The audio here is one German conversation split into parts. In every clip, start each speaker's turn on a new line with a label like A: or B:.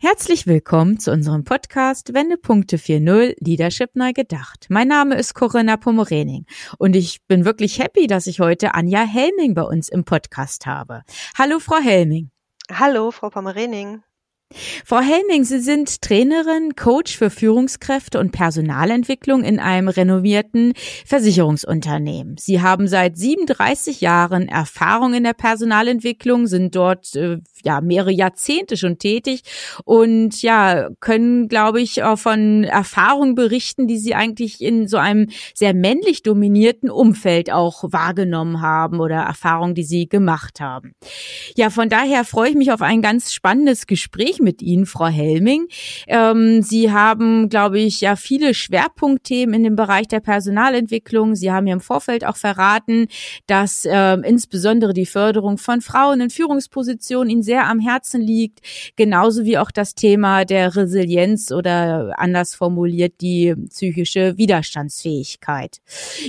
A: Herzlich willkommen zu unserem Podcast Wendepunkte 4.0 Leadership neu gedacht. Mein Name ist Corinna Pomorening und ich bin wirklich happy, dass ich heute Anja Helming bei uns im Podcast habe. Hallo, Frau Helming.
B: Hallo, Frau Pomorening.
A: Frau Helming, Sie sind Trainerin, Coach für Führungskräfte und Personalentwicklung in einem renovierten Versicherungsunternehmen. Sie haben seit 37 Jahren Erfahrung in der Personalentwicklung, sind dort äh, ja mehrere Jahrzehnte schon tätig und ja können, glaube ich, auch von Erfahrungen berichten, die Sie eigentlich in so einem sehr männlich dominierten Umfeld auch wahrgenommen haben oder Erfahrungen, die Sie gemacht haben. Ja, von daher freue ich mich auf ein ganz spannendes Gespräch Gespräch mit Ihnen, Frau Helming. Ähm, Sie haben, glaube ich, ja viele Schwerpunktthemen in dem Bereich der Personalentwicklung. Sie haben mir im Vorfeld auch verraten, dass äh, insbesondere die Förderung von Frauen in Führungspositionen Ihnen sehr am Herzen liegt, genauso wie auch das Thema der Resilienz oder anders formuliert die psychische Widerstandsfähigkeit.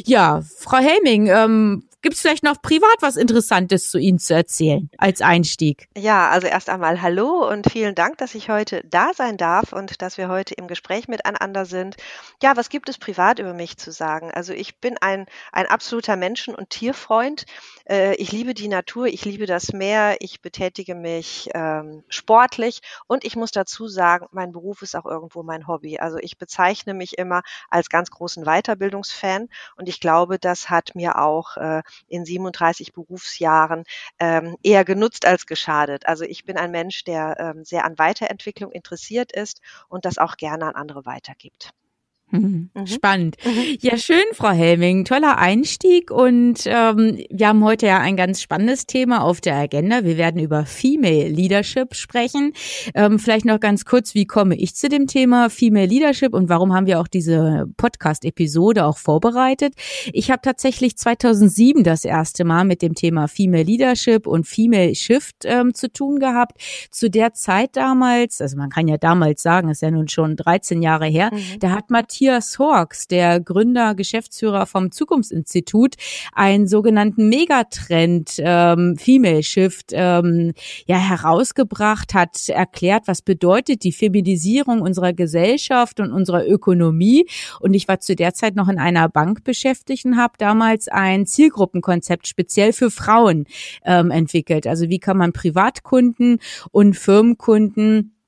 A: Ja, Frau Helming, ähm, Gibt es vielleicht noch privat was Interessantes zu Ihnen zu erzählen als Einstieg?
B: Ja, also erst einmal Hallo und vielen Dank, dass ich heute da sein darf und dass wir heute im Gespräch miteinander sind. Ja, was gibt es privat über mich zu sagen? Also ich bin ein, ein absoluter Menschen- und Tierfreund. Äh, ich liebe die Natur, ich liebe das Meer, ich betätige mich ähm, sportlich und ich muss dazu sagen, mein Beruf ist auch irgendwo mein Hobby. Also ich bezeichne mich immer als ganz großen Weiterbildungsfan und ich glaube, das hat mir auch äh, in 37 Berufsjahren ähm, eher genutzt als geschadet. Also ich bin ein Mensch, der ähm, sehr an Weiterentwicklung interessiert ist und das auch gerne an andere weitergibt.
A: Mhm. mhm. Spannend. Mhm. Ja, schön, Frau Helming. Toller Einstieg. Und ähm, wir haben heute ja ein ganz spannendes Thema auf der Agenda. Wir werden über Female Leadership sprechen. Ähm, vielleicht noch ganz kurz, wie komme ich zu dem Thema Female Leadership und warum haben wir auch diese Podcast-Episode auch vorbereitet? Ich habe tatsächlich 2007 das erste Mal mit dem Thema Female Leadership und Female Shift ähm, zu tun gehabt. Zu der Zeit damals, also man kann ja damals sagen, ist ja nun schon 13 Jahre her, mhm. da hat Matthias Matthias Horks, der Gründer, Geschäftsführer vom Zukunftsinstitut, einen sogenannten Megatrend ähm, Female Shift ähm, ja herausgebracht, hat erklärt, was bedeutet die Feminisierung unserer Gesellschaft und unserer Ökonomie. Und ich war zu der Zeit noch in einer Bank beschäftigt und habe damals ein Zielgruppenkonzept speziell für Frauen ähm, entwickelt. Also wie kann man Privatkunden und Firmenkunden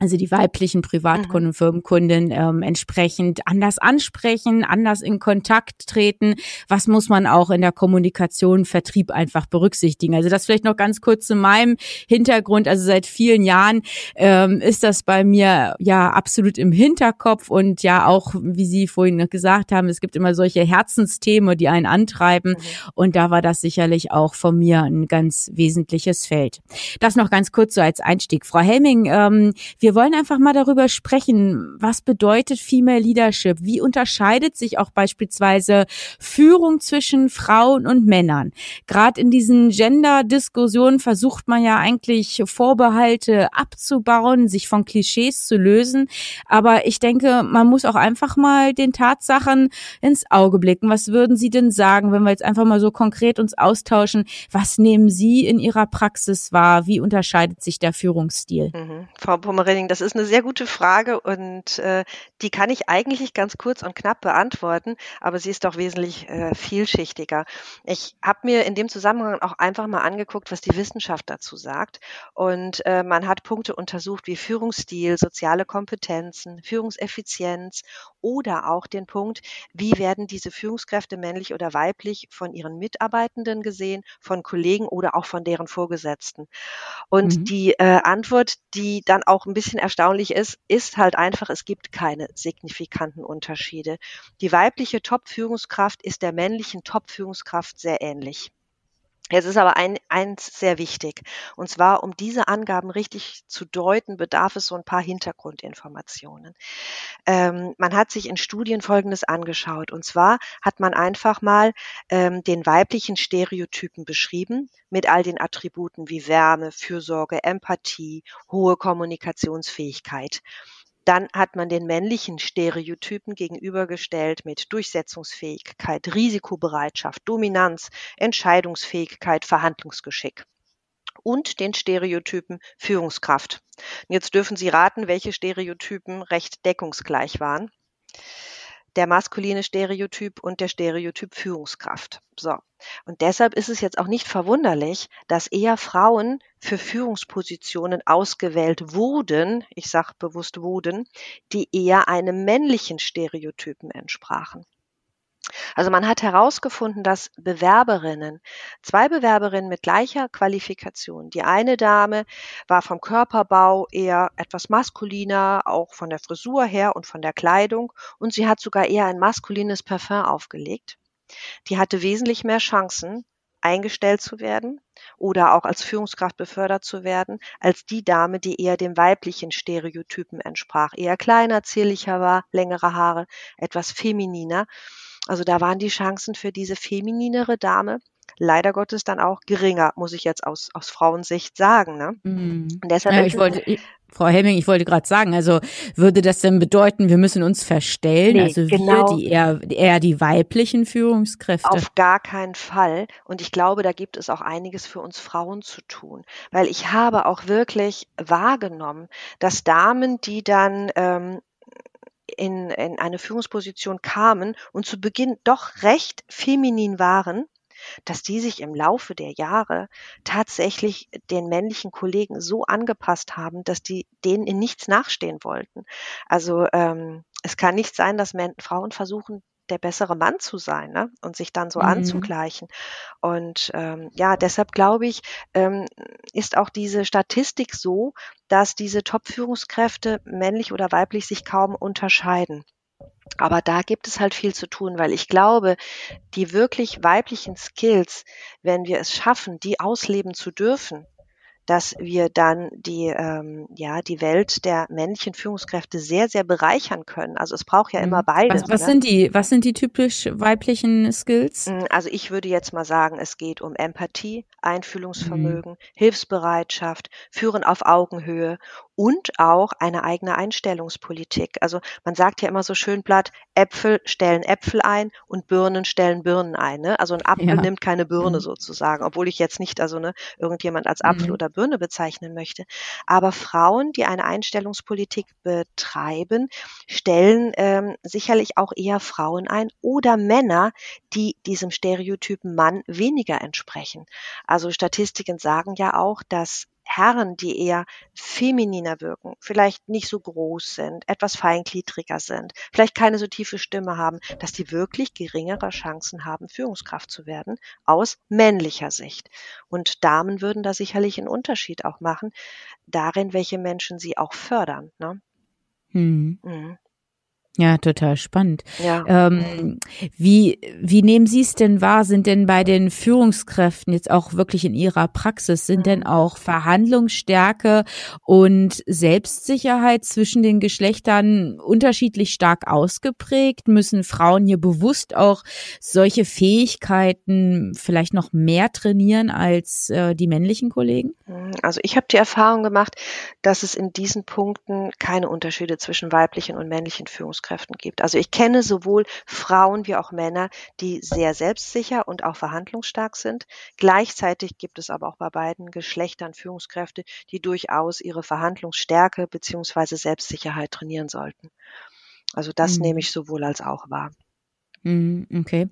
A: also die weiblichen Privatkunden, mhm. Firmenkunden ähm, entsprechend anders ansprechen, anders in Kontakt treten. Was muss man auch in der Kommunikation, Vertrieb einfach berücksichtigen? Also das vielleicht noch ganz kurz zu meinem Hintergrund. Also seit vielen Jahren ähm, ist das bei mir ja absolut im Hinterkopf und ja auch, wie Sie vorhin noch gesagt haben, es gibt immer solche Herzensthemen, die einen antreiben. Mhm. Und da war das sicherlich auch von mir ein ganz wesentliches Feld. Das noch ganz kurz so als Einstieg. Frau Helming, ähm, wir wir wollen einfach mal darüber sprechen, was bedeutet Female Leadership? Wie unterscheidet sich auch beispielsweise Führung zwischen Frauen und Männern? Gerade in diesen Gender-Diskussionen versucht man ja eigentlich Vorbehalte abzubauen, sich von Klischees zu lösen. Aber ich denke, man muss auch einfach mal den Tatsachen ins Auge blicken. Was würden Sie denn sagen, wenn wir jetzt einfach mal so konkret uns austauschen? Was nehmen Sie in Ihrer Praxis wahr? Wie unterscheidet sich der Führungsstil?
B: Mhm. Frau Pommerin, Training? Das ist eine sehr gute Frage und äh, die kann ich eigentlich ganz kurz und knapp beantworten, aber sie ist doch wesentlich äh, vielschichtiger. Ich habe mir in dem Zusammenhang auch einfach mal angeguckt, was die Wissenschaft dazu sagt. Und äh, man hat Punkte untersucht wie Führungsstil, soziale Kompetenzen, Führungseffizienz oder auch den Punkt, wie werden diese Führungskräfte männlich oder weiblich von ihren Mitarbeitenden gesehen, von Kollegen oder auch von deren Vorgesetzten. Und mhm. die äh, Antwort, die dann auch ein bisschen bisschen erstaunlich ist, ist halt einfach, es gibt keine signifikanten Unterschiede. Die weibliche Top-Führungskraft ist der männlichen Top-Führungskraft sehr ähnlich. Jetzt ist aber ein, eins sehr wichtig. Und zwar, um diese Angaben richtig zu deuten, bedarf es so ein paar Hintergrundinformationen. Ähm, man hat sich in Studien Folgendes angeschaut. Und zwar hat man einfach mal ähm, den weiblichen Stereotypen beschrieben mit all den Attributen wie Wärme, Fürsorge, Empathie, hohe Kommunikationsfähigkeit. Dann hat man den männlichen Stereotypen gegenübergestellt mit Durchsetzungsfähigkeit, Risikobereitschaft, Dominanz, Entscheidungsfähigkeit, Verhandlungsgeschick und den Stereotypen Führungskraft. Jetzt dürfen Sie raten, welche Stereotypen recht deckungsgleich waren der maskuline Stereotyp und der Stereotyp Führungskraft. So. Und deshalb ist es jetzt auch nicht verwunderlich, dass eher Frauen für Führungspositionen ausgewählt wurden, ich sage bewusst wurden, die eher einem männlichen Stereotypen entsprachen. Also man hat herausgefunden, dass Bewerberinnen, zwei Bewerberinnen mit gleicher Qualifikation, die eine Dame war vom Körperbau eher etwas maskuliner, auch von der Frisur her und von der Kleidung, und sie hat sogar eher ein maskulines Parfum aufgelegt. Die hatte wesentlich mehr Chancen, eingestellt zu werden oder auch als Führungskraft befördert zu werden, als die Dame, die eher dem weiblichen Stereotypen entsprach, eher kleiner, zierlicher war, längere Haare, etwas femininer. Also da waren die Chancen für diese femininere Dame leider Gottes dann auch geringer, muss ich jetzt aus, aus Frauensicht sagen. Ne?
A: Mhm. deshalb ja, ich wollte, ich, Frau Hemming, ich wollte gerade sagen, also würde das denn bedeuten, wir müssen uns verstellen, nee, also genau. wir, die eher, eher die weiblichen Führungskräfte?
B: Auf gar keinen Fall. Und ich glaube, da gibt es auch einiges für uns Frauen zu tun, weil ich habe auch wirklich wahrgenommen, dass Damen, die dann ähm, in, in eine Führungsposition kamen und zu Beginn doch recht feminin waren, dass die sich im Laufe der Jahre tatsächlich den männlichen Kollegen so angepasst haben, dass die denen in nichts nachstehen wollten. Also ähm, es kann nicht sein, dass Frauen versuchen, der bessere Mann zu sein ne? und sich dann so mhm. anzugleichen. Und ähm, ja, deshalb glaube ich, ähm, ist auch diese Statistik so, dass diese Top-Führungskräfte männlich oder weiblich sich kaum unterscheiden. Aber da gibt es halt viel zu tun, weil ich glaube, die wirklich weiblichen Skills, wenn wir es schaffen, die ausleben zu dürfen, dass wir dann die, ähm, ja, die Welt der männlichen Führungskräfte sehr, sehr bereichern können. Also es braucht ja immer mhm. beides.
A: Was, was ne? sind die, was sind die typisch weiblichen Skills?
B: Mm, also ich würde jetzt mal sagen, es geht um Empathie, Einfühlungsvermögen, mhm. Hilfsbereitschaft, Führen auf Augenhöhe und auch eine eigene Einstellungspolitik. Also man sagt ja immer so schön platt, Äpfel stellen Äpfel ein und Birnen stellen Birnen ein. Ne? Also ein Apfel ja. nimmt keine Birne mhm. sozusagen, obwohl ich jetzt nicht also ne, irgendjemand als Apfel mhm. oder Birne bezeichnen möchte. Aber Frauen, die eine Einstellungspolitik betreiben, stellen ähm, sicherlich auch eher Frauen ein oder Männer, die diesem Stereotypen Mann weniger entsprechen. Also Statistiken sagen ja auch, dass Herren, die eher femininer wirken, vielleicht nicht so groß sind, etwas feingliedriger sind, vielleicht keine so tiefe Stimme haben, dass die wirklich geringere Chancen haben, Führungskraft zu werden aus männlicher Sicht. Und Damen würden da sicherlich einen Unterschied auch machen, darin, welche Menschen sie auch fördern. Ne?
A: Hm. Mhm. Ja, total spannend. Ja. Ähm, wie, wie nehmen Sie es denn wahr? Sind denn bei den Führungskräften jetzt auch wirklich in Ihrer Praxis, sind denn auch Verhandlungsstärke und Selbstsicherheit zwischen den Geschlechtern unterschiedlich stark ausgeprägt? Müssen Frauen hier bewusst auch solche Fähigkeiten vielleicht noch mehr trainieren als äh, die männlichen Kollegen?
B: Also ich habe die Erfahrung gemacht, dass es in diesen Punkten keine Unterschiede zwischen weiblichen und männlichen Führungskräften Führungskräften gibt. Also ich kenne sowohl Frauen wie auch Männer, die sehr selbstsicher und auch verhandlungsstark sind. Gleichzeitig gibt es aber auch bei beiden Geschlechtern Führungskräfte, die durchaus ihre Verhandlungsstärke beziehungsweise Selbstsicherheit trainieren sollten. Also das mhm. nehme ich sowohl als auch wahr.
A: Mhm, okay.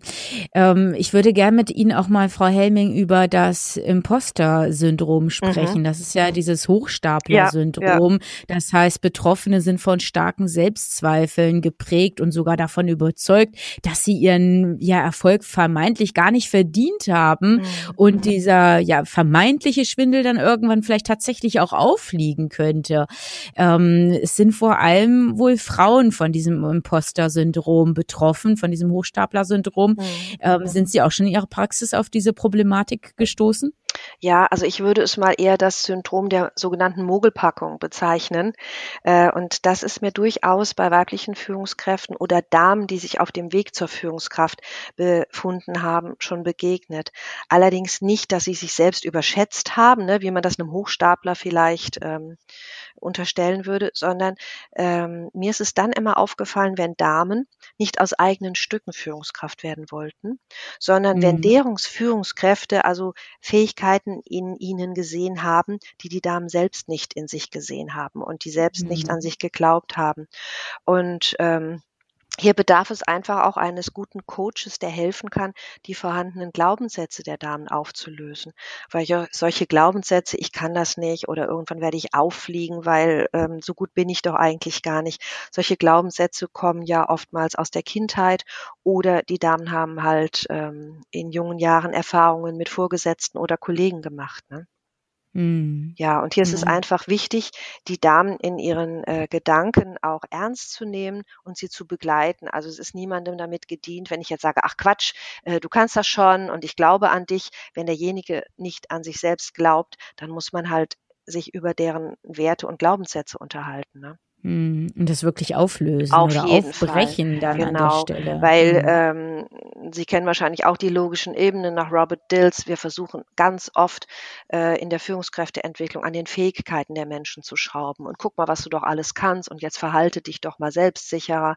A: Ähm, ich würde gerne mit Ihnen auch mal, Frau Helming, über das Imposter-Syndrom sprechen. Mhm. Das ist ja dieses Hochstapler-Syndrom. Ja, ja. Das heißt, Betroffene sind von starken Selbstzweifeln geprägt und sogar davon überzeugt, dass sie ihren ja, Erfolg vermeintlich gar nicht verdient haben mhm. und dieser ja vermeintliche Schwindel dann irgendwann vielleicht tatsächlich auch auffliegen könnte. Ähm, es sind vor allem wohl Frauen von diesem Imposter-Syndrom betroffen, von diesem Hochstapler-Syndrom. Mhm. Ähm, sind Sie auch schon in Ihrer Praxis auf diese Problematik gestoßen?
B: Ja, also ich würde es mal eher das Syndrom der sogenannten Mogelpackung bezeichnen. Äh, und das ist mir durchaus bei weiblichen Führungskräften oder Damen, die sich auf dem Weg zur Führungskraft befunden haben, schon begegnet. Allerdings nicht, dass sie sich selbst überschätzt haben, ne, wie man das einem Hochstapler vielleicht ähm, unterstellen würde, sondern ähm, mir ist es dann immer aufgefallen, wenn Damen nicht aus eigenen Stücken Führungskraft werden wollten, sondern mhm. wenn deren Führungskräfte also Fähigkeiten in ihnen gesehen haben, die die Damen selbst nicht in sich gesehen haben und die selbst mhm. nicht an sich geglaubt haben. Und ähm, hier bedarf es einfach auch eines guten Coaches, der helfen kann, die vorhandenen Glaubenssätze der Damen aufzulösen. Weil solche Glaubenssätze, ich kann das nicht oder irgendwann werde ich auffliegen, weil ähm, so gut bin ich doch eigentlich gar nicht. Solche Glaubenssätze kommen ja oftmals aus der Kindheit oder die Damen haben halt ähm, in jungen Jahren Erfahrungen mit Vorgesetzten oder Kollegen gemacht. Ne? Mhm. Ja, und hier ist es mhm. einfach wichtig, die Damen in ihren äh, Gedanken auch ernst zu nehmen und sie zu begleiten. Also es ist niemandem damit gedient, wenn ich jetzt sage, ach Quatsch, äh, du kannst das schon und ich glaube an dich. Wenn derjenige nicht an sich selbst glaubt, dann muss man halt sich über deren Werte und Glaubenssätze unterhalten. Ne?
A: Hm, und das wirklich auflösen
B: Auf
A: oder
B: jeden
A: aufbrechen
B: Fall.
A: dann
B: genau,
A: an der genau, Stelle.
B: Weil mhm. ähm, Sie kennen wahrscheinlich auch die logischen Ebenen nach Robert Dills. Wir versuchen ganz oft äh, in der Führungskräfteentwicklung an den Fähigkeiten der Menschen zu schrauben. Und guck mal, was du doch alles kannst und jetzt verhalte dich doch mal selbstsicherer.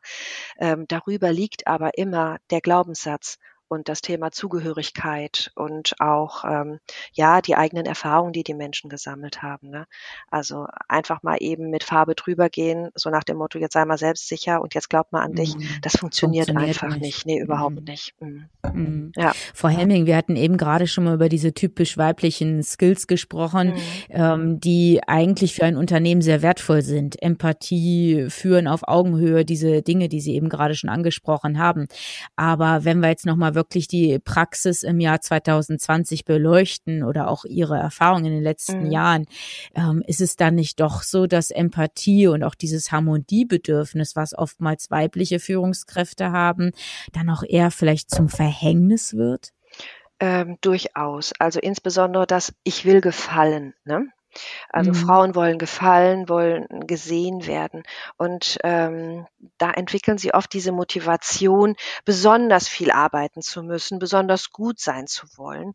B: Ähm, darüber liegt aber immer der Glaubenssatz und das Thema Zugehörigkeit und auch ähm, ja die eigenen Erfahrungen, die die Menschen gesammelt haben. Ne? Also einfach mal eben mit Farbe drüber gehen, so nach dem Motto, jetzt sei mal selbstsicher und jetzt glaub mal an dich. Mhm. Das funktioniert, funktioniert einfach nicht. nicht. Nee, überhaupt mhm. nicht. Mhm.
A: Mhm. Ja. Frau Hemming, wir hatten eben gerade schon mal über diese typisch weiblichen Skills gesprochen, mhm. ähm, die eigentlich für ein Unternehmen sehr wertvoll sind. Empathie, Führen auf Augenhöhe, diese Dinge, die Sie eben gerade schon angesprochen haben. Aber wenn wir jetzt nochmal wirklich die Praxis im Jahr 2020 beleuchten oder auch Ihre Erfahrungen in den letzten mhm. Jahren, ähm, ist es dann nicht doch so, dass Empathie und auch dieses Harmoniebedürfnis, was oftmals weibliche Führungskräfte haben, dann auch eher vielleicht zum Verhängnis wird?
B: Ähm, durchaus. Also insbesondere das Ich will gefallen. Ne? Also mhm. Frauen wollen gefallen, wollen gesehen werden. Und ähm, da entwickeln sie oft diese Motivation, besonders viel arbeiten zu müssen, besonders gut sein zu wollen,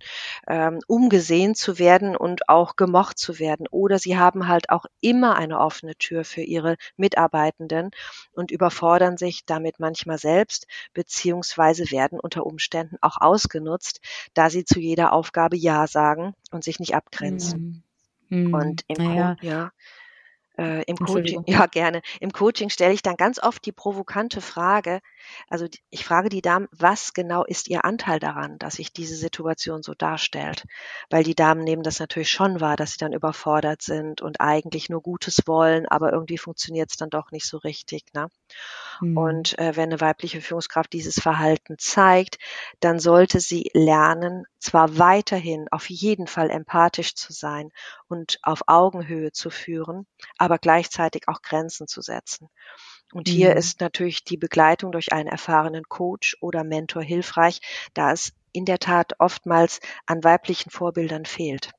B: ähm, um gesehen zu werden und auch gemocht zu werden. Oder sie haben halt auch immer eine offene Tür für ihre Mitarbeitenden und überfordern sich damit manchmal selbst, beziehungsweise werden unter Umständen auch ausgenutzt, da sie zu jeder Aufgabe Ja sagen und sich nicht abgrenzen. Mhm.
A: Mhm.
B: Und im,
A: naja.
B: Co ja, äh, im Coaching, ja gerne, im Coaching stelle ich dann ganz oft die provokante Frage, also ich frage die Damen, was genau ist ihr Anteil daran, dass sich diese Situation so darstellt? Weil die Damen nehmen das natürlich schon wahr, dass sie dann überfordert sind und eigentlich nur Gutes wollen, aber irgendwie funktioniert es dann doch nicht so richtig. Ne? Mhm. Und äh, wenn eine weibliche Führungskraft dieses Verhalten zeigt, dann sollte sie lernen, zwar weiterhin auf jeden Fall empathisch zu sein und auf Augenhöhe zu führen, aber gleichzeitig auch Grenzen zu setzen. Und hier mhm. ist natürlich die Begleitung durch einen erfahrenen Coach oder Mentor hilfreich, da es in der Tat oftmals an weiblichen Vorbildern fehlt.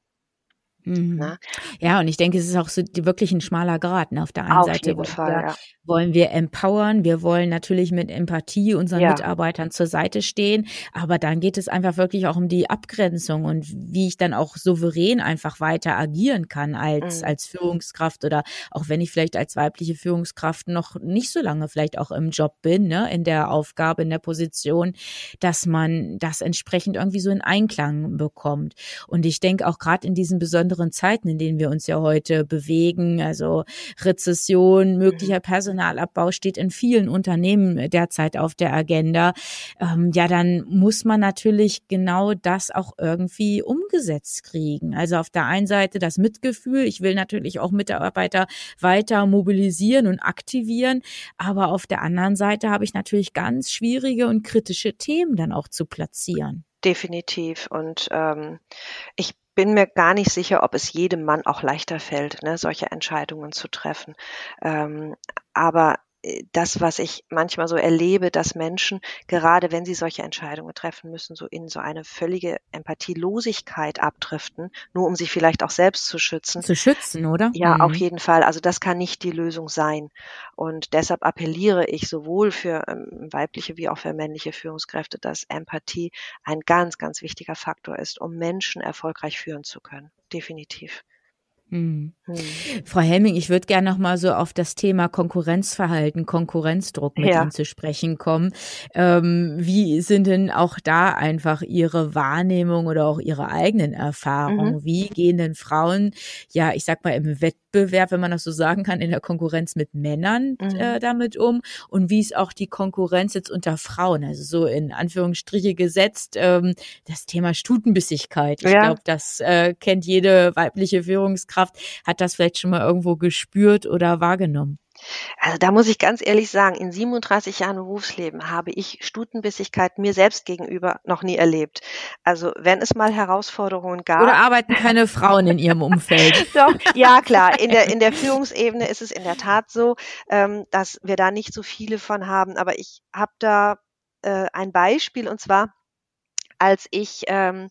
A: Mhm. Ne? Ja, und ich denke, es ist auch so wirklich ein schmaler Grad. Ne? Auf der einen
B: Auf
A: Seite
B: wollen, Fall, wir,
A: ja. wollen wir empowern, wir wollen natürlich mit Empathie unseren ja. Mitarbeitern zur Seite stehen, aber dann geht es einfach wirklich auch um die Abgrenzung und wie ich dann auch souverän einfach weiter agieren kann als, mhm. als Führungskraft oder auch wenn ich vielleicht als weibliche Führungskraft noch nicht so lange vielleicht auch im Job bin, ne? in der Aufgabe, in der Position, dass man das entsprechend irgendwie so in Einklang bekommt. Und ich denke auch gerade in diesen besonderen besonderen Zeiten, in denen wir uns ja heute bewegen. Also Rezession, möglicher mhm. Personalabbau steht in vielen Unternehmen derzeit auf der Agenda. Ähm, ja, dann muss man natürlich genau das auch irgendwie umgesetzt kriegen. Also auf der einen Seite das Mitgefühl. Ich will natürlich auch Mitarbeiter weiter mobilisieren und aktivieren. Aber auf der anderen Seite habe ich natürlich ganz schwierige und kritische Themen dann auch zu platzieren.
B: Definitiv. Und ähm, ich bin mir gar nicht sicher, ob es jedem Mann auch leichter fällt, ne, solche Entscheidungen zu treffen. Ähm, aber das, was ich manchmal so erlebe, dass Menschen, gerade wenn sie solche Entscheidungen treffen müssen, so in so eine völlige Empathielosigkeit abdriften, nur um sich vielleicht auch selbst zu schützen.
A: Zu schützen, oder?
B: Ja, mhm. auf jeden Fall. Also das kann nicht die Lösung sein. Und deshalb appelliere ich sowohl für ähm, weibliche wie auch für männliche Führungskräfte, dass Empathie ein ganz, ganz wichtiger Faktor ist, um Menschen erfolgreich führen zu können. Definitiv.
A: Hm. Hm. Frau Helming, ich würde gerne noch mal so auf das Thema Konkurrenzverhalten, Konkurrenzdruck mit ja. Ihnen zu sprechen kommen. Ähm, wie sind denn auch da einfach Ihre Wahrnehmung oder auch Ihre eigenen Erfahrungen? Mhm. Wie gehen denn Frauen, ja, ich sag mal im Wettbewerb, wenn man das so sagen kann, in der Konkurrenz mit Männern mhm. äh, damit um? Und wie ist auch die Konkurrenz jetzt unter Frauen? Also so in Anführungsstriche gesetzt, ähm, das Thema Stutenbissigkeit. Ich ja. glaube, das äh, kennt jede weibliche Führungskraft Führungskraft hat das vielleicht schon mal irgendwo gespürt oder wahrgenommen?
B: Also da muss ich ganz ehrlich sagen, in 37 Jahren Berufsleben habe ich Stutenbissigkeit mir selbst gegenüber noch nie erlebt. Also wenn es mal Herausforderungen gab.
A: Oder arbeiten keine Frauen in ihrem Umfeld?
B: Doch, ja klar. In der, in der Führungsebene ist es in der Tat so, ähm, dass wir da nicht so viele von haben. Aber ich habe da äh, ein Beispiel und zwar als ich ähm,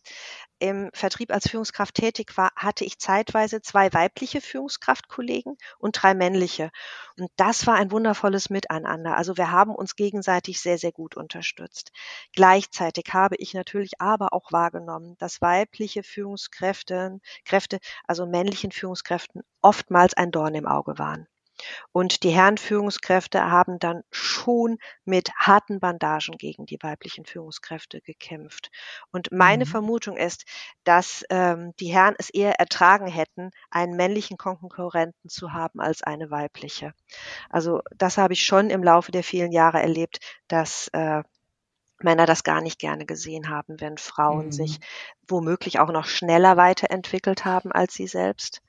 B: im Vertrieb als Führungskraft tätig war, hatte ich zeitweise zwei weibliche Führungskraftkollegen und drei männliche. Und das war ein wundervolles Miteinander. Also wir haben uns gegenseitig sehr, sehr gut unterstützt. Gleichzeitig habe ich natürlich aber auch wahrgenommen, dass weibliche Führungskräfte, Kräfte, also männlichen Führungskräften oftmals ein Dorn im Auge waren. Und die Herrenführungskräfte haben dann schon mit harten Bandagen gegen die weiblichen Führungskräfte gekämpft. Und meine mhm. Vermutung ist, dass ähm, die Herren es eher ertragen hätten, einen männlichen Konkurrenten zu haben als eine weibliche. Also das habe ich schon im Laufe der vielen Jahre erlebt, dass äh, Männer das gar nicht gerne gesehen haben, wenn Frauen mhm. sich womöglich auch noch schneller weiterentwickelt haben als sie selbst.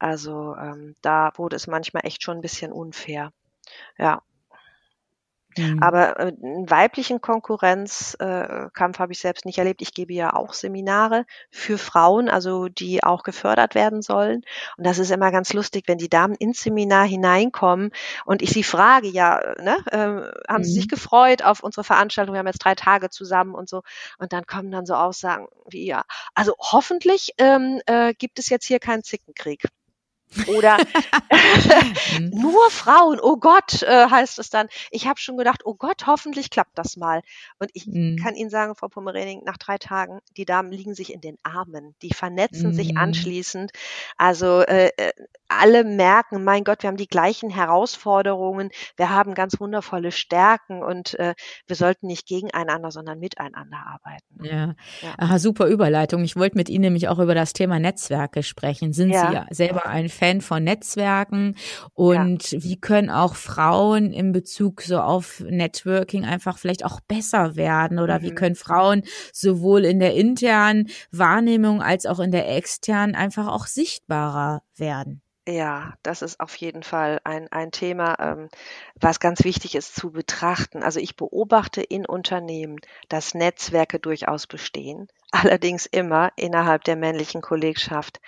B: Also ähm, da wurde es manchmal echt schon ein bisschen unfair. Ja. Mhm. Aber äh, einen weiblichen Konkurrenzkampf äh, habe ich selbst nicht erlebt. Ich gebe ja auch Seminare für Frauen, also die auch gefördert werden sollen. Und das ist immer ganz lustig, wenn die Damen ins Seminar hineinkommen und ich sie frage, ja, ne, äh, haben mhm. sie sich mhm. gefreut auf unsere Veranstaltung? Wir haben jetzt drei Tage zusammen und so. Und dann kommen dann so Aussagen wie, ja, also hoffentlich ähm, äh, gibt es jetzt hier keinen Zickenkrieg. Oder nur Frauen, oh Gott, äh, heißt es dann. Ich habe schon gedacht, oh Gott, hoffentlich klappt das mal. Und ich mhm. kann Ihnen sagen, Frau Pommerening, nach drei Tagen, die Damen liegen sich in den Armen, die vernetzen mhm. sich anschließend. Also äh, äh, alle merken, mein Gott, wir haben die gleichen Herausforderungen, wir haben ganz wundervolle Stärken und äh, wir sollten nicht gegeneinander, sondern miteinander arbeiten.
A: Ja, ja. Aha, super Überleitung. Ich wollte mit Ihnen nämlich auch über das Thema Netzwerke sprechen. Sind ja. Sie selber ein Fan von Netzwerken und ja. wie können auch Frauen in Bezug so auf Networking einfach vielleicht auch besser werden oder mhm. wie können Frauen sowohl in der internen Wahrnehmung als auch in der externen einfach auch sichtbarer werden?
B: Ja, das ist auf jeden Fall ein, ein Thema, ähm, was ganz wichtig ist zu betrachten. Also ich beobachte in Unternehmen, dass Netzwerke durchaus bestehen, allerdings immer innerhalb der männlichen Kollegschaft.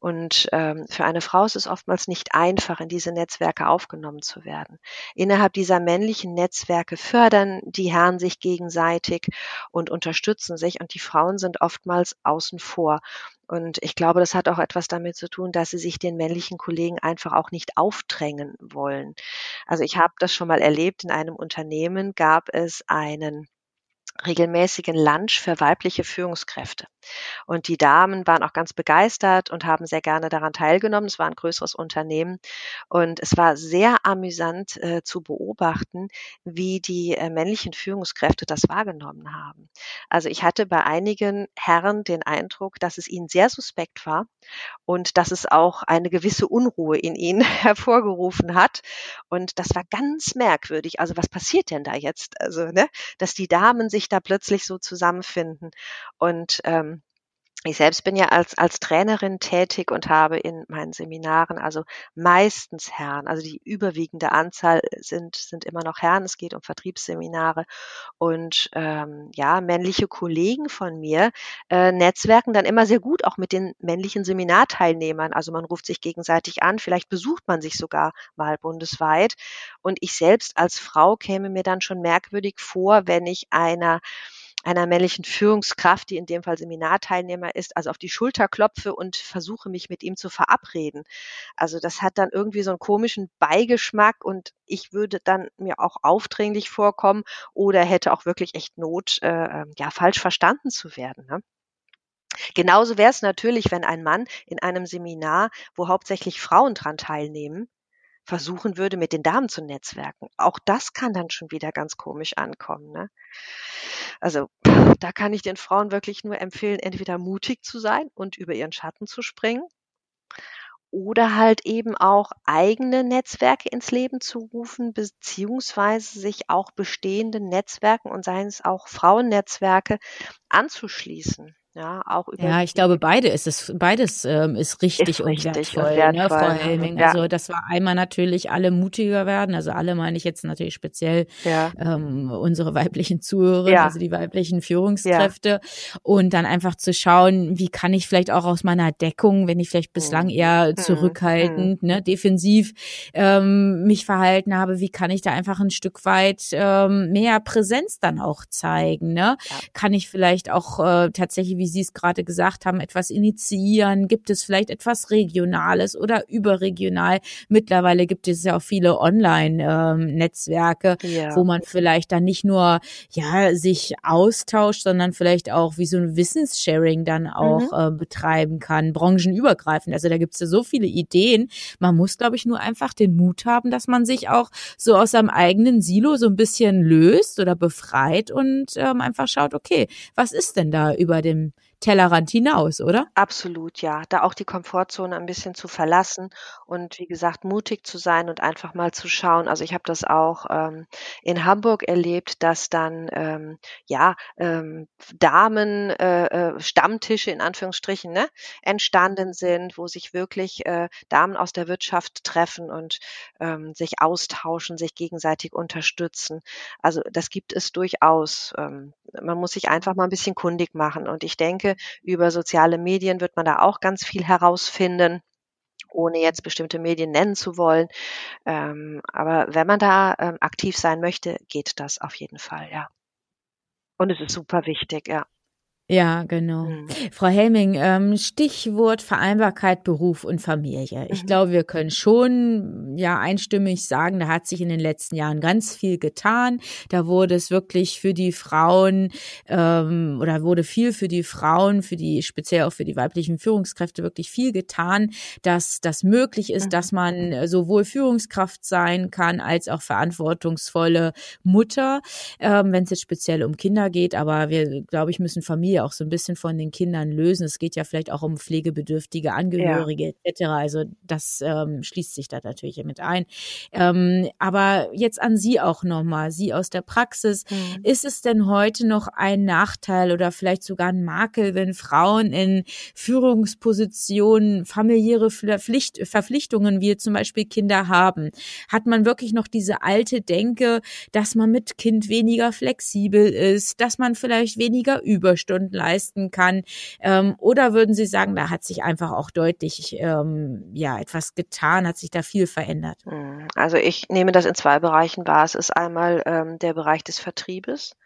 B: Und ähm, für eine Frau ist es oftmals nicht einfach, in diese Netzwerke aufgenommen zu werden. Innerhalb dieser männlichen Netzwerke fördern die Herren sich gegenseitig und unterstützen sich und die Frauen sind oftmals außen vor. Und ich glaube, das hat auch etwas damit zu tun, dass sie sich den männlichen Kollegen einfach auch nicht aufdrängen wollen. Also ich habe das schon mal erlebt. In einem Unternehmen gab es einen regelmäßigen Lunch für weibliche Führungskräfte. Und die Damen waren auch ganz begeistert und haben sehr gerne daran teilgenommen. Es war ein größeres Unternehmen und es war sehr amüsant äh, zu beobachten, wie die äh, männlichen Führungskräfte das wahrgenommen haben. Also ich hatte bei einigen Herren den Eindruck, dass es ihnen sehr suspekt war und dass es auch eine gewisse Unruhe in ihnen hervorgerufen hat. Und das war ganz merkwürdig. Also was passiert denn da jetzt? Also, ne, dass die Damen sich da plötzlich so zusammenfinden. Und ähm, ich selbst bin ja als, als Trainerin tätig und habe in meinen Seminaren also meistens Herren, also die überwiegende Anzahl sind, sind immer noch Herren. Es geht um Vertriebsseminare und ähm, ja, männliche Kollegen von mir äh, netzwerken dann immer sehr gut auch mit den männlichen Seminarteilnehmern. Also man ruft sich gegenseitig an, vielleicht besucht man sich sogar mal bundesweit. Und ich selbst als Frau käme mir dann schon merkwürdig vor, wenn ich einer einer männlichen Führungskraft, die in dem Fall Seminarteilnehmer ist, also auf die Schulter klopfe und versuche mich mit ihm zu verabreden. Also das hat dann irgendwie so einen komischen Beigeschmack und ich würde dann mir auch aufdringlich vorkommen oder hätte auch wirklich echt Not, äh, ja, falsch verstanden zu werden. Ne? Genauso wäre es natürlich, wenn ein Mann in einem Seminar, wo hauptsächlich Frauen dran teilnehmen, versuchen würde, mit den Damen zu netzwerken. Auch das kann dann schon wieder ganz komisch ankommen. Ne? Also da kann ich den Frauen wirklich nur empfehlen, entweder mutig zu sein und über ihren Schatten zu springen oder halt eben auch eigene Netzwerke ins Leben zu rufen, beziehungsweise sich auch bestehenden Netzwerken und seien es auch Frauennetzwerke anzuschließen. Ja, auch über
A: ja, ich glaube, beide ist es, beides ähm, ist richtig, ist und, richtig wertvoll, und wertvoll, ne, Frau Helming. Ja. Also das war einmal natürlich alle mutiger werden, also alle meine ich jetzt natürlich speziell ja. ähm, unsere weiblichen Zuhörer, ja. also die weiblichen Führungskräfte und dann einfach zu schauen, wie kann ich vielleicht auch aus meiner Deckung, wenn ich vielleicht bislang mhm. eher mhm. zurückhaltend, mhm. ne, defensiv ähm, mich verhalten habe, wie kann ich da einfach ein Stück weit ähm, mehr Präsenz dann auch zeigen, ne? Kann ich vielleicht auch äh, tatsächlich wie Sie es gerade gesagt haben, etwas initiieren? Gibt es vielleicht etwas Regionales oder überregional? Mittlerweile gibt es ja auch viele Online-Netzwerke, ja. wo man vielleicht dann nicht nur ja sich austauscht, sondern vielleicht auch wie so ein Wissenssharing dann auch mhm. äh, betreiben kann, branchenübergreifend. Also da gibt es ja so viele Ideen. Man muss, glaube ich, nur einfach den Mut haben, dass man sich auch so aus seinem eigenen Silo so ein bisschen löst oder befreit und ähm, einfach schaut, okay, was ist denn da über dem Tellerrand hinaus, oder?
B: Absolut, ja. Da auch die Komfortzone ein bisschen zu verlassen und wie gesagt, mutig zu sein und einfach mal zu schauen. Also ich habe das auch ähm, in Hamburg erlebt, dass dann ähm, ja ähm, Damen äh, äh, Stammtische in Anführungsstrichen ne, entstanden sind, wo sich wirklich äh, Damen aus der Wirtschaft treffen und ähm, sich austauschen, sich gegenseitig unterstützen. Also das gibt es durchaus. Ähm, man muss sich einfach mal ein bisschen kundig machen. Und ich denke, über soziale Medien wird man da auch ganz viel herausfinden ohne jetzt bestimmte Medien nennen zu wollen. Ähm, aber wenn man da ähm, aktiv sein möchte, geht das auf jeden Fall, ja. Und es ist super wichtig, ja.
A: Ja, genau. Mhm. Frau Helming, ähm, Stichwort Vereinbarkeit Beruf und Familie. Ich mhm. glaube, wir können schon ja einstimmig sagen, da hat sich in den letzten Jahren ganz viel getan. Da wurde es wirklich für die Frauen ähm, oder wurde viel für die Frauen, für die speziell auch für die weiblichen Führungskräfte wirklich viel getan, dass das möglich ist, mhm. dass man sowohl Führungskraft sein kann als auch verantwortungsvolle Mutter, ähm, wenn es jetzt speziell um Kinder geht. Aber wir, glaube ich, müssen Familie auch so ein bisschen von den Kindern lösen. Es geht ja vielleicht auch um pflegebedürftige Angehörige ja. etc. Also das ähm, schließt sich da natürlich mit ein. Ähm, aber jetzt an Sie auch nochmal, Sie aus der Praxis. Mhm. Ist es denn heute noch ein Nachteil oder vielleicht sogar ein Makel, wenn Frauen in Führungspositionen familiäre Pflicht, Verpflichtungen wie zum Beispiel Kinder haben? Hat man wirklich noch diese alte Denke, dass man mit Kind weniger flexibel ist, dass man vielleicht weniger Überstunden leisten kann? Ähm, oder würden Sie sagen, da hat sich einfach auch deutlich ähm, ja etwas getan, hat sich da viel verändert?
B: Hm, also ich nehme das in zwei Bereichen wahr. Es ist einmal ähm, der Bereich des Vertriebes.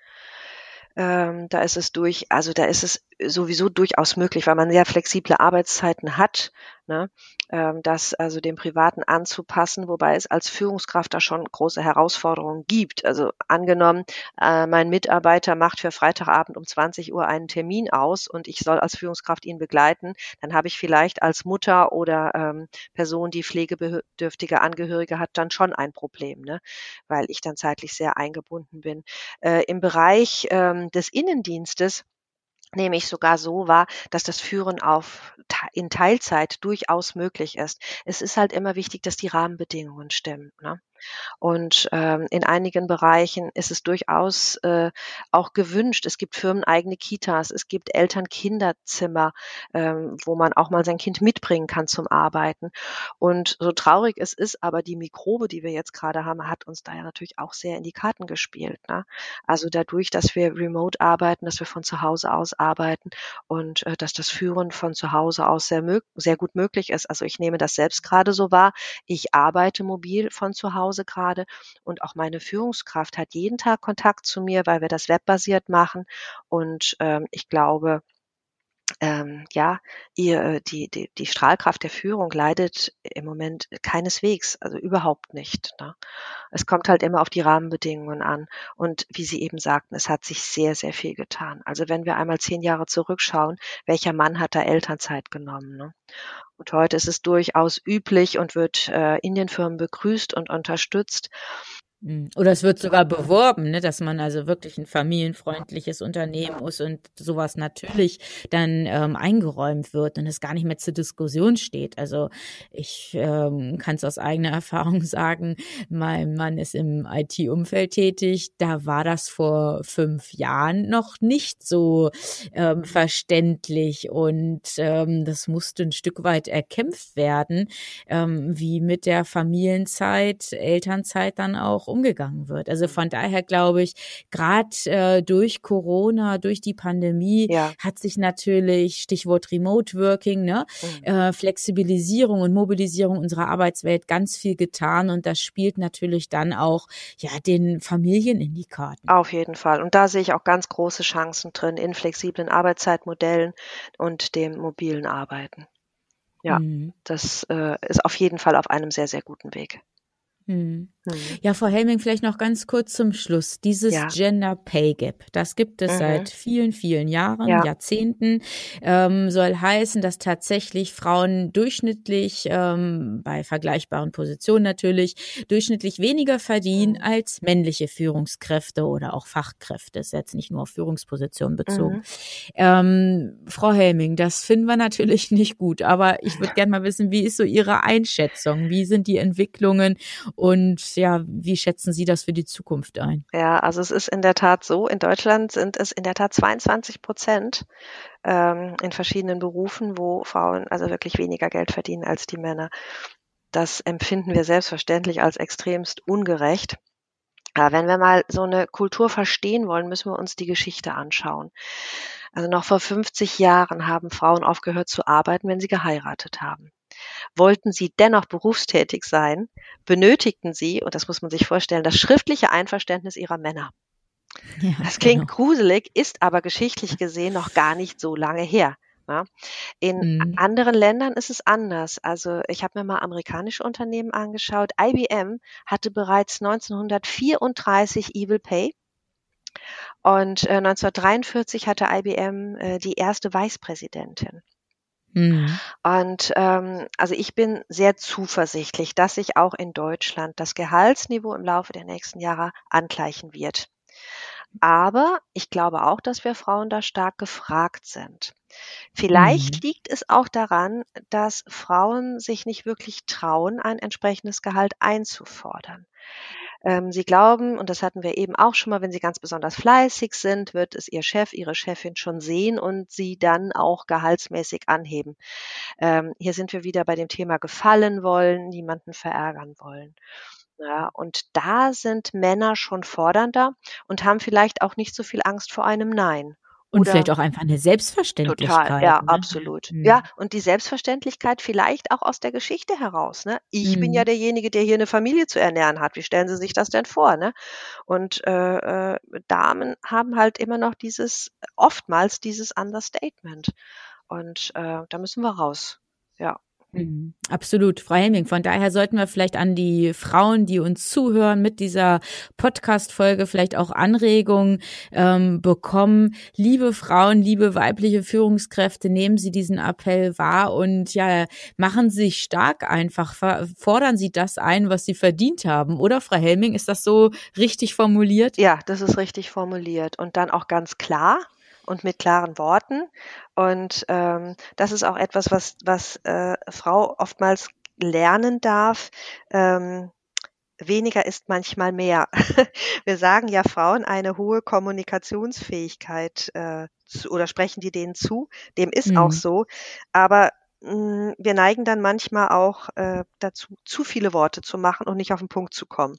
B: Ähm, da ist es durch, also da ist es sowieso durchaus möglich, weil man sehr flexible Arbeitszeiten hat, ne, ähm, das also dem Privaten anzupassen, wobei es als Führungskraft da schon große Herausforderungen gibt. Also angenommen, äh, mein Mitarbeiter macht für Freitagabend um 20 Uhr einen Termin aus und ich soll als Führungskraft ihn begleiten, dann habe ich vielleicht als Mutter oder ähm, Person, die pflegebedürftige Angehörige hat, dann schon ein Problem, ne, weil ich dann zeitlich sehr eingebunden bin. Äh, Im Bereich ähm, des Innendienstes nehme ich sogar so wahr, dass das Führen auf, in Teilzeit durchaus möglich ist. Es ist halt immer wichtig, dass die Rahmenbedingungen stimmen. Ne? Und ähm, in einigen Bereichen ist es durchaus äh, auch gewünscht. Es gibt firmeneigene Kitas, es gibt Eltern-Kinderzimmer, ähm, wo man auch mal sein Kind mitbringen kann zum Arbeiten. Und so traurig es ist, aber die Mikrobe, die wir jetzt gerade haben, hat uns da ja natürlich auch sehr in die Karten gespielt. Ne? Also dadurch, dass wir remote arbeiten, dass wir von zu Hause aus arbeiten und äh, dass das Führen von zu Hause aus sehr, sehr gut möglich ist. Also ich nehme das selbst gerade so wahr. Ich arbeite mobil von zu Hause gerade und auch meine Führungskraft hat jeden Tag Kontakt zu mir, weil wir das webbasiert machen. Und ähm, ich glaube, ähm, ja, ihr, äh, die, die, die Strahlkraft der Führung leidet im Moment keineswegs, also überhaupt nicht. Ne? Es kommt halt immer auf die Rahmenbedingungen an. Und wie Sie eben sagten, es hat sich sehr, sehr viel getan. Also wenn wir einmal zehn Jahre zurückschauen, welcher Mann hat da Elternzeit genommen? Ne? Und heute ist es durchaus üblich und wird äh, in den Firmen begrüßt und unterstützt.
A: Hm. Oder es wird sogar beworben, ne, dass man also wirklich ein familienfreundliches Unternehmen ist und sowas natürlich dann ähm, eingeräumt wird und es gar nicht mehr zur Diskussion steht. Also ich ähm, kann es aus eigener Erfahrung sagen, mein Mann ist im IT-Umfeld tätig. Da war das vor fünf Jahren noch nicht so ähm, verständlich und ähm, das musste ein Stück weit erkämpft werden, ähm, wie mit der Familienzeit, Elternzeit dann auch umgegangen wird. Also von daher glaube ich, gerade äh, durch Corona, durch die Pandemie ja. hat sich natürlich, Stichwort Remote Working, ne, mhm. äh, Flexibilisierung und Mobilisierung unserer Arbeitswelt ganz viel getan und das spielt natürlich dann auch ja den Familien in die Karten.
B: Auf jeden Fall. Und da sehe ich auch ganz große Chancen drin in flexiblen Arbeitszeitmodellen und dem mobilen Arbeiten. Ja, mhm. das äh, ist auf jeden Fall auf einem sehr, sehr guten Weg.
A: Hm. Mhm. Ja, Frau Helming, vielleicht noch ganz kurz zum Schluss. Dieses ja. Gender Pay Gap, das gibt es mhm. seit vielen, vielen Jahren, ja. Jahrzehnten, ähm, soll heißen, dass tatsächlich Frauen durchschnittlich, ähm, bei vergleichbaren Positionen natürlich, durchschnittlich weniger verdienen mhm. als männliche Führungskräfte oder auch Fachkräfte. Das ist jetzt nicht nur auf Führungspositionen bezogen. Mhm. Ähm, Frau Helming, das finden wir natürlich nicht gut, aber ich würde gerne mal wissen, wie ist so Ihre Einschätzung? Wie sind die Entwicklungen und ja, wie schätzen Sie das für die Zukunft ein?
B: Ja, also es ist in der Tat so, in Deutschland sind es in der Tat 22 Prozent ähm, in verschiedenen Berufen, wo Frauen also wirklich weniger Geld verdienen als die Männer. Das empfinden wir selbstverständlich als extremst ungerecht. Aber wenn wir mal so eine Kultur verstehen wollen, müssen wir uns die Geschichte anschauen. Also noch vor 50 Jahren haben Frauen aufgehört zu arbeiten, wenn sie geheiratet haben. Wollten sie dennoch berufstätig sein, benötigten sie, und das muss man sich vorstellen, das schriftliche Einverständnis ihrer Männer. Ja, das klingt genau. gruselig, ist aber geschichtlich gesehen noch gar nicht so lange her. Ja. In mhm. anderen Ländern ist es anders. Also ich habe mir mal amerikanische Unternehmen angeschaut. IBM hatte bereits 1934 Evil Pay. Und äh, 1943 hatte IBM äh, die erste Vicepräsidentin. Mhm. Und ähm, also ich bin sehr zuversichtlich, dass sich auch in Deutschland das Gehaltsniveau im Laufe der nächsten Jahre angleichen wird. Aber ich glaube auch, dass wir Frauen da stark gefragt sind. Vielleicht mhm. liegt es auch daran, dass Frauen sich nicht wirklich trauen, ein entsprechendes Gehalt einzufordern. Ähm, sie glauben, und das hatten wir eben auch schon mal, wenn sie ganz besonders fleißig sind, wird es ihr Chef, ihre Chefin schon sehen und sie dann auch gehaltsmäßig anheben. Ähm, hier sind wir wieder bei dem Thema gefallen wollen, niemanden verärgern wollen. Ja, und da sind Männer schon fordernder und haben vielleicht auch nicht so viel Angst vor einem Nein.
A: Und Oder vielleicht auch einfach eine Selbstverständlichkeit.
B: Total, ja, ne? absolut. Mhm. Ja, und die Selbstverständlichkeit vielleicht auch aus der Geschichte heraus. Ne? Ich mhm. bin ja mhm. derjenige, der hier eine Familie zu ernähren hat. Wie stellen Sie sich das denn vor? Ne? Und äh, äh, Damen haben halt immer noch dieses, oftmals dieses Understatement. Und äh, da müssen wir raus. Ja.
A: Mhm. Absolut, Frau Helming. Von daher sollten wir vielleicht an die Frauen, die uns zuhören, mit dieser Podcast-Folge vielleicht auch Anregungen ähm, bekommen. Liebe Frauen, liebe weibliche Führungskräfte, nehmen Sie diesen Appell wahr und ja, machen Sie sich stark einfach. Fordern Sie das ein, was Sie verdient haben. Oder, Frau Helming, ist das so richtig formuliert?
B: Ja, das ist richtig formuliert. Und dann auch ganz klar, und mit klaren Worten. Und ähm, das ist auch etwas, was, was äh, Frau oftmals lernen darf. Ähm, weniger ist manchmal mehr. Wir sagen ja Frauen eine hohe Kommunikationsfähigkeit äh, zu, oder sprechen die denen zu. Dem ist mhm. auch so. Aber mh, hm, wir neigen dann manchmal auch äh, dazu, zu viele Worte zu machen und nicht auf den Punkt zu kommen.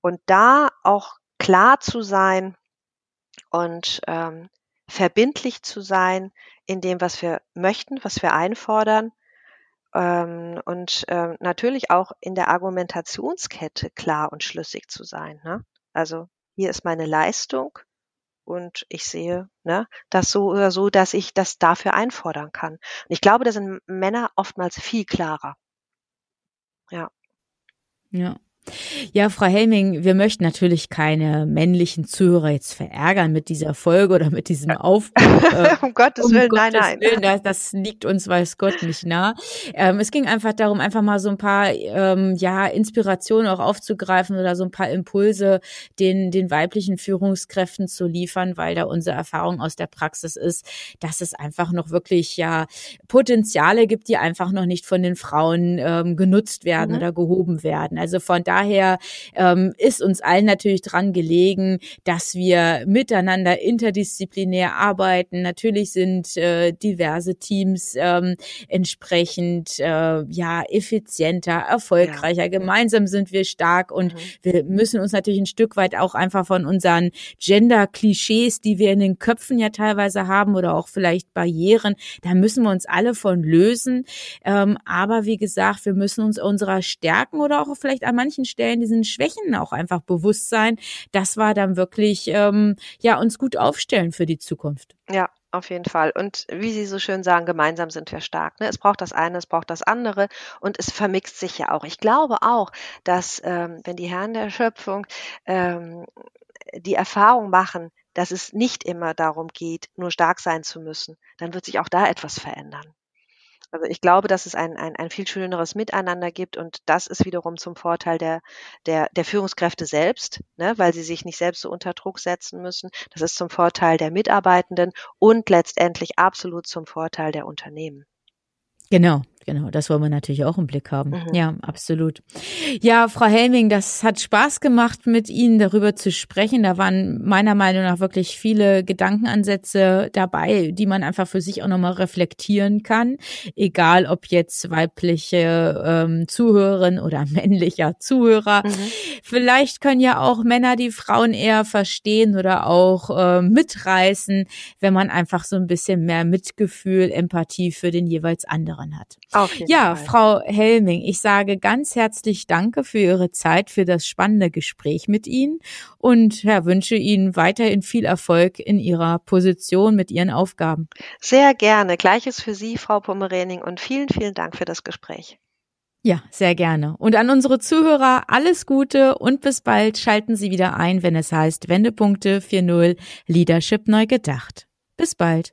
B: Und da auch klar zu sein und ähm, verbindlich zu sein in dem, was wir möchten, was wir einfordern ähm, und ähm, natürlich auch in der Argumentationskette klar und schlüssig zu sein. Ne? Also hier ist meine Leistung und ich sehe ne, das so oder so, dass ich das dafür einfordern kann. Und ich glaube, da sind Männer oftmals viel klarer. Ja.
A: Ja. Ja, Frau Helming, wir möchten natürlich keine männlichen Zuhörer jetzt verärgern mit dieser Folge oder mit diesem Aufbau.
B: Äh, um Gottes um Willen, Gottes nein, nein. Willen,
A: das, das, liegt uns, weiß Gott, nicht nah. Ähm, es ging einfach darum, einfach mal so ein paar ähm, ja, Inspirationen auch aufzugreifen oder so ein paar Impulse den, den weiblichen Führungskräften zu liefern, weil da unsere Erfahrung aus der Praxis ist, dass es einfach noch wirklich ja Potenziale gibt, die einfach noch nicht von den Frauen ähm, genutzt werden mhm. oder gehoben werden. Also von daher ähm, ist uns allen natürlich dran gelegen, dass wir miteinander interdisziplinär arbeiten. Natürlich sind äh, diverse Teams ähm, entsprechend äh, ja effizienter, erfolgreicher. Ja. Gemeinsam sind wir stark und mhm. wir müssen uns natürlich ein Stück weit auch einfach von unseren Gender-Klischees, die wir in den Köpfen ja teilweise haben oder auch vielleicht Barrieren, da müssen wir uns alle von lösen. Ähm, aber wie gesagt, wir müssen uns unserer Stärken oder auch vielleicht an manchen manchen Stellen diesen Schwächen auch einfach bewusst sein. Das war dann wirklich, ähm, ja, uns gut aufstellen für die Zukunft.
B: Ja, auf jeden Fall. Und wie Sie so schön sagen, gemeinsam sind wir stark. Ne? Es braucht das eine, es braucht das andere und es vermixt sich ja auch. Ich glaube auch, dass ähm, wenn die Herren der Schöpfung ähm, die Erfahrung machen, dass es nicht immer darum geht, nur stark sein zu müssen, dann wird sich auch da etwas verändern. Also ich glaube, dass es ein, ein, ein viel schöneres Miteinander gibt und das ist wiederum zum Vorteil der, der, der Führungskräfte selbst, ne, weil sie sich nicht selbst so unter Druck setzen müssen. Das ist zum Vorteil der Mitarbeitenden und letztendlich absolut zum Vorteil der Unternehmen.
A: Genau, genau, das wollen wir natürlich auch im Blick haben. Mhm. Ja, absolut. Ja, Frau Helming, das hat Spaß gemacht, mit Ihnen darüber zu sprechen. Da waren meiner Meinung nach wirklich viele Gedankenansätze dabei, die man einfach für sich auch nochmal reflektieren kann. Egal, ob jetzt weibliche ähm, Zuhörerin oder männlicher Zuhörer. Mhm. Vielleicht können ja auch Männer die Frauen eher verstehen oder auch äh, mitreißen, wenn man einfach so ein bisschen mehr Mitgefühl, Empathie für den jeweils anderen anderen hat. Ja, Fall. Frau Helming, ich sage ganz herzlich Danke für Ihre Zeit, für das spannende Gespräch mit Ihnen und ja, wünsche Ihnen weiterhin viel Erfolg in Ihrer Position mit Ihren Aufgaben.
B: Sehr gerne. Gleiches für Sie, Frau Pomerening, und vielen, vielen Dank für das Gespräch.
A: Ja, sehr gerne. Und an unsere Zuhörer alles Gute und bis bald schalten Sie wieder ein, wenn es heißt Wendepunkte 4.0 Leadership neu gedacht. Bis bald.